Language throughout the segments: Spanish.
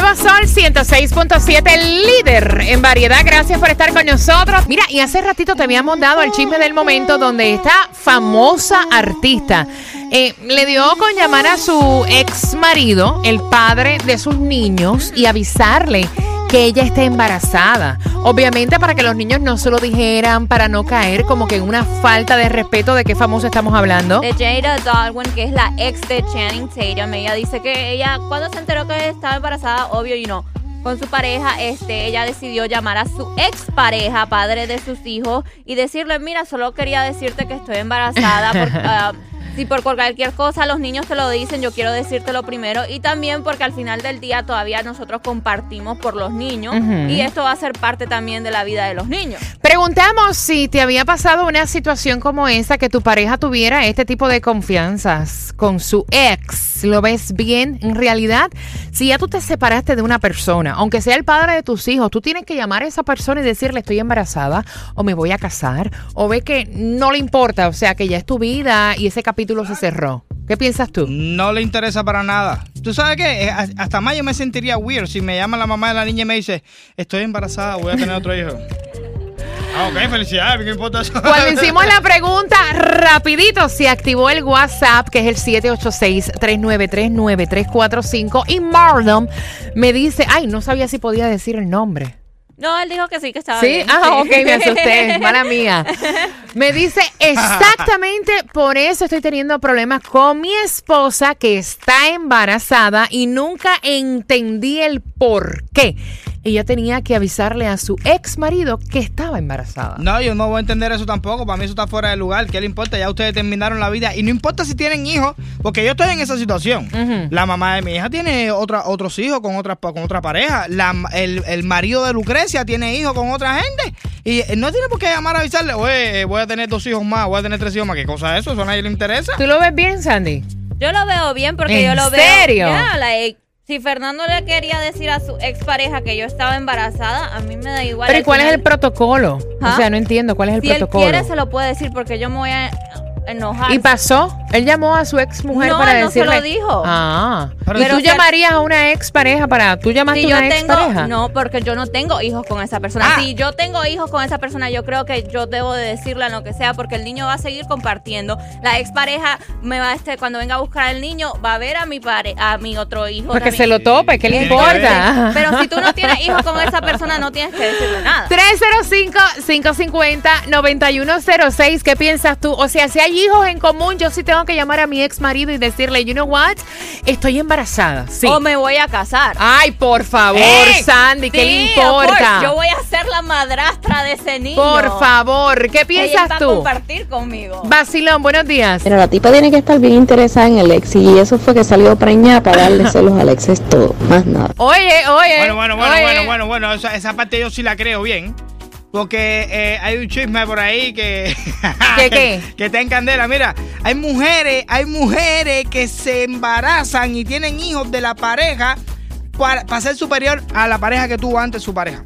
El nuevo Sol 106.7, el líder en variedad. Gracias por estar con nosotros. Mira, y hace ratito te habíamos dado el chisme del momento donde esta famosa artista eh, le dio con llamar a su ex marido, el padre de sus niños, y avisarle que ella está embarazada. Obviamente para que los niños no se lo dijeran, para no caer como que en una falta de respeto de qué famoso estamos hablando. de Jada Darwin, que es la ex de Channing Tatum. Ella dice que ella, cuando se enteró que estaba embarazada, obvio, y no, con su pareja, este, ella decidió llamar a su ex pareja, padre de sus hijos, y decirle, mira, solo quería decirte que estoy embarazada. Porque, ah, si por cualquier cosa los niños te lo dicen, yo quiero decírtelo primero. Y también porque al final del día todavía nosotros compartimos por los niños. Y esto va a ser parte también de la vida de los niños. Preguntamos si te había pasado una situación como esa, que tu pareja tuviera este tipo de confianzas con su ex. ¿Lo ves bien en realidad? Si ya tú te separaste de una persona, aunque sea el padre de tus hijos, tú tienes que llamar a esa persona y decirle estoy embarazada o me voy a casar o ve que no le importa, o sea que ya es tu vida y ese capítulo se cerró. ¿Qué piensas tú? No le interesa para nada. ¿Tú sabes qué? Eh, Hasta más yo me sentiría weird si me llama la mamá de la niña y me dice, estoy embarazada, voy a tener otro hijo. Ah, ok, felicidades, ¿qué importa eso? Cuando hicimos la pregunta, rapidito se activó el WhatsApp, que es el 786-393-9345. Y Marlon me dice, ay, no sabía si podía decir el nombre. No, él dijo que sí, que estaba Sí, bien. ah, ok, me asusté, mala mía. Me dice exactamente por eso estoy teniendo problemas con mi esposa que está embarazada y nunca entendí el por qué. Ella tenía que avisarle a su ex marido que estaba embarazada. No, yo no voy a entender eso tampoco. Para mí eso está fuera de lugar. ¿Qué le importa? Ya ustedes terminaron la vida. Y no importa si tienen hijos, porque yo estoy en esa situación. La mamá de mi hija tiene otra, otros hijos con otra, con otra pareja. La- el, el marido de Lucrecia tiene hijos con otra gente. Y eh, no tiene por qué llamar a avisarle, oye, eh, voy a tener dos hijos más, voy a tener tres hijos más. ¿Qué cosa es eso? Eso a nadie le interesa. ¿Tú lo ves bien, Sandy? Yo lo veo bien porque ¿En yo lo veo. serio? Ya, like, si Fernando le quería decir a su expareja que yo estaba embarazada, a mí me da igual. Pero ¿y cuál es final, el protocolo? O ¿Ah? sea, no entiendo cuál es el Si él protocolo. quiere, se lo puede decir porque yo me voy a enojar. ¿Y pasó? Él llamó a su ex mujer No, para él no se decirle. lo dijo. Ah. Pero ¿Y tú llamarías a una ex pareja para. ¿Tú llamaste Si a yo una ex tengo, pareja? no, porque yo no tengo hijos con esa persona. Ah. Si yo tengo hijos con esa persona, yo creo que yo debo de decirle lo que sea, porque el niño va a seguir compartiendo. La expareja me va a este, cuando venga a buscar al niño, va a ver a mi pare, a mi otro hijo. Porque también. se lo tope, ¿qué le importa? Pero si tú no tienes hijos con esa persona, no tienes que decirle nada. 305-550-9106, ¿qué piensas tú? O sea, si hay hijos en común, yo sí tengo que llamar a mi ex marido y decirle, you know what, estoy embarazada. Sí. O me voy a casar. Ay, por favor, ¡Ey! Sandy, ¿qué Sí, le importa? Yo voy a ser la madrastra de ese niño. Por favor, ¿qué Ella piensas va a tú? compartir conmigo. Vacilón, buenos días. Pero la tipa tiene que estar bien interesada en el ex y eso fue que salió preñada para darle celos al ex, es todo, más nada. Oye, oye. Bueno, bueno, bueno, oye. bueno, bueno, bueno. Esa, esa parte yo sí la creo bien. Porque eh, hay un chisme por ahí que. ¿Qué, qué? Que está en candela. Mira, hay mujeres, hay mujeres que se embarazan y tienen hijos de la pareja para, para ser superior a la pareja que tuvo antes su pareja.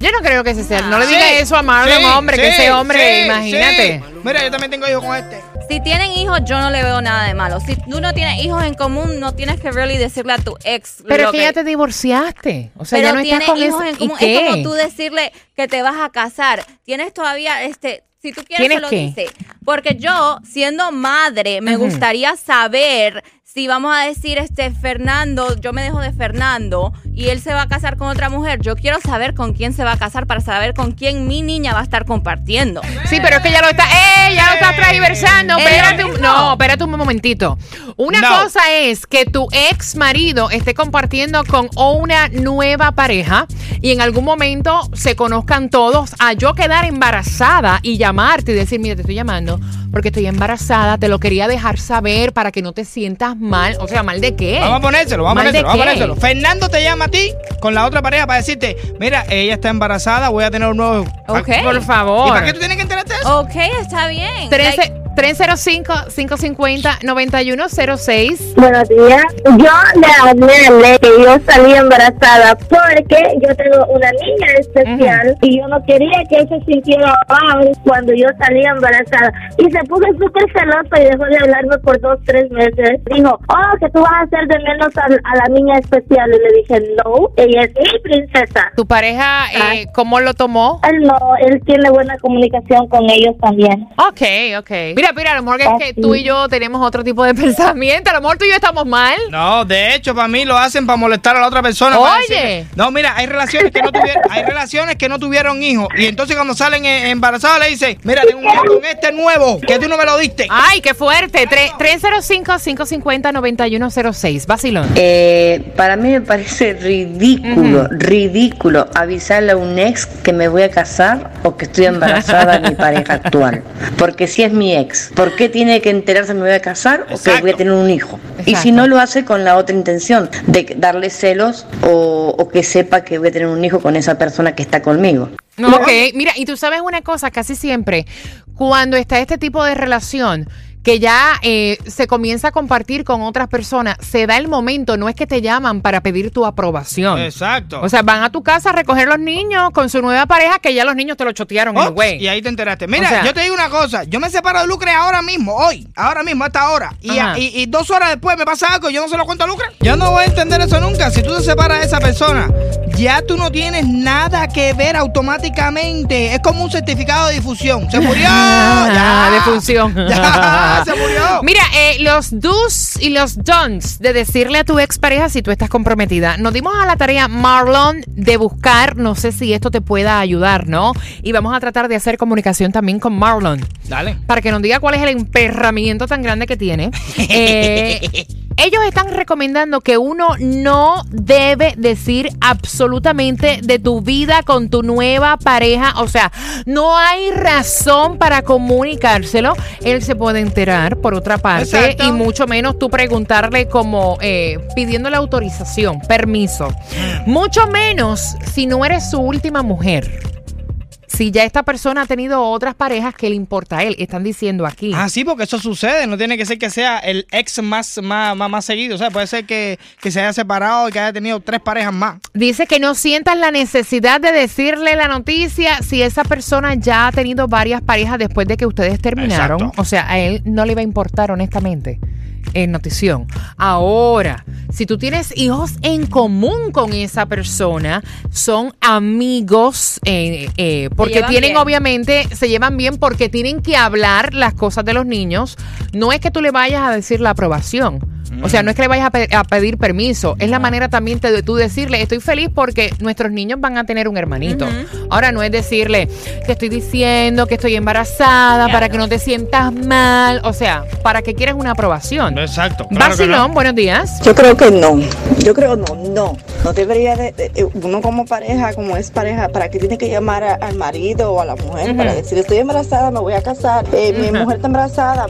Yo no creo que ese sea. No le Sí, diga eso a Marlon, sí, hombre, que ese hombre, imagínate. Mira, yo también tengo hijos con este. Si tienen hijos, yo no le veo nada de malo. Si tú no tienes hijos en común, no tienes que really decirle a tu ex. Pero es que ya te divorciaste. O sea, pero ya no estás tienes con hijos ese- en ¿Y común. Es como tú decirle que te vas a casar. Tienes todavía, este, si tú quieres, ¿Tienes se lo qué? dice. Porque yo, siendo madre, me gustaría saber si vamos a decir, este, Fernando, yo me dejo de Fernando y él se va a casar con otra mujer. Yo quiero saber con quién se va a casar para saber con quién mi niña va a estar compartiendo. Sí, pero es que ya lo está, ¡eh! Ya lo está transversando. Espérate un, no, espérate un momentito. Una No. cosa es que tu ex marido esté compartiendo con una nueva pareja y en algún momento se conozcan todos a yo quedar embarazada y llamarte y decir, mira, te estoy llamando porque estoy embarazada, te lo quería dejar saber para que no te sientas mal. O sea, ¿mal de qué? Vamos a ponérselo, vamos a ¿Mal de ponérselo, vamos a ponérselo. Fernando te llama a ti con la otra pareja para decirte, mira, ella está embarazada, voy a tener un nuevo... Ok. Por ¿Y favor. para qué tú tienes que enterarte de eso? Ok, está bien. 13 305-550-9106. Buenos días. Yo le hablé a Ley que yo salí embarazada porque yo tengo una niña especial y yo no quería que él se sintiera mal cuando yo salí embarazada. Y se puso súper celoso y dejó de hablarme por dos, tres meses. Dijo, oh, que tú vas a hacer de menos a, a la niña especial. Y le dije, no, ella es mi princesa. ¿Tu pareja eh, cómo lo tomó? Él no, él tiene buena comunicación con ellos también. Ok, ok. Mira, mira, a lo mejor que es que tú y yo tenemos otro tipo de pensamiento. A lo mejor tú y yo estamos mal. No, de hecho, para mí lo hacen para molestar a la otra persona. Oye. no, mira, hay relaciones que no tuvieron, hay relaciones que no tuvieron hijos. Y entonces cuando salen eh, embarazadas le dicen, mira, tengo un hijo con este nuevo, que tú no me lo diste. Ay, qué fuerte. Tre- 305-550-9106. Vacilón. Eh, para mí me parece ridículo, ridículo avisarle a un ex que me voy a casar o que estoy embarazada de mi pareja actual. Porque si es mi ex, ¿por qué tiene que enterarse que me voy a casar o que voy a tener un hijo? Y si no lo hace con la otra intención, de darle celos o, o que sepa que voy a tener un hijo con esa persona que está conmigo. Ok, mira, y tú sabes una cosa, casi siempre, cuando está este tipo de relación que ya eh, se comienza a compartir con otras personas, se da el momento, no es que te llaman para pedir tu aprobación. Exacto. O sea, van a tu casa a recoger los niños con su nueva pareja que ya los niños te lo chotearon, Ops, güey. y ahí te enteraste. Mira, O sea- yo te digo una cosa. Yo me separo de Lucre ahora mismo, hoy. Ahora mismo, a esta hora. Y, y- y dos horas después me pasa algo. Yo no se lo cuento a Lucre. Yo no voy a entender eso nunca. Si tú te separas de esa persona, ya tú no tienes nada que ver automáticamente. Es como un certificado de difusión. Se murió. Ah, ya. de función. Ya, se murió. Mira, eh, los do's y los don'ts de decirle a tu expareja si tú estás comprometida. Nos dimos a la tarea, Marlon, de buscar, no sé si esto te pueda ayudar, ¿no? Y vamos a tratar de hacer comunicación también con Marlon. Dale. Para que nos diga cuál es el emperramiento tan grande que tiene. Eh, ellos están recomendando que uno no debe decir absolutamente de tu vida con tu nueva pareja. O sea, no hay razón para comunicárselo. Él se puede enterar por otra parte Exacto. y mucho menos tú preguntarle como eh, pidiéndole autorización, permiso. Mucho menos si no eres su última mujer. Si ya esta persona ha tenido otras parejas, ¿qué le importa a él? Están diciendo aquí. Ah, sí, porque eso sucede. No tiene que ser que sea el ex más, más, más, más seguido. O sea, puede ser que, que se haya separado y que haya tenido tres parejas más. Dice que no sientas la necesidad de decirle la noticia si esa persona ya ha tenido varias parejas después de que ustedes terminaron. Exacto. O sea, a él no le va a importar, honestamente. En notición. Ahora, si tú tienes hijos en común con esa persona, son amigos, eh, eh, porque tienen bien. obviamente, se llevan bien porque tienen que hablar las cosas de los niños. No es que tú le vayas a decir la aprobación. O sea, no es que le vayas a, pe- a pedir permiso, es la manera también de tú decirle, estoy feliz porque nuestros niños van a tener un hermanito. Ahora no es decirle, te estoy diciendo que estoy embarazada para que no te sientas mal. O sea, ¿para qué quieres una aprobación? Exacto. claro que no. buenos días. Yo creo que no. Yo creo no, no. No debería de, de- de- uno como pareja, como es pareja, ¿para qué tiene que llamar a- al marido o a la mujer para decir estoy embarazada, me voy a casar, eh, mi mujer está embarazada?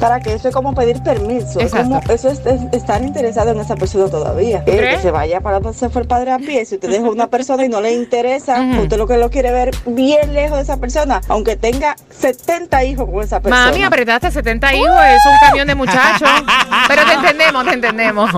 ¿Para que Eso es como pedir permiso. Es Exacto. como, eso es, es estar interesado en esa persona todavía. Eh, crees? que se vaya para donde se fue el padre a pie. Si usted deja una persona y no le interesa, usted lo que lo quiere ver bien lejos de esa persona, aunque tenga 70 hijos con esa persona. Mami, apretaste 70 hijos, es un camión de muchachos. Pero te entendemos, te entendemos.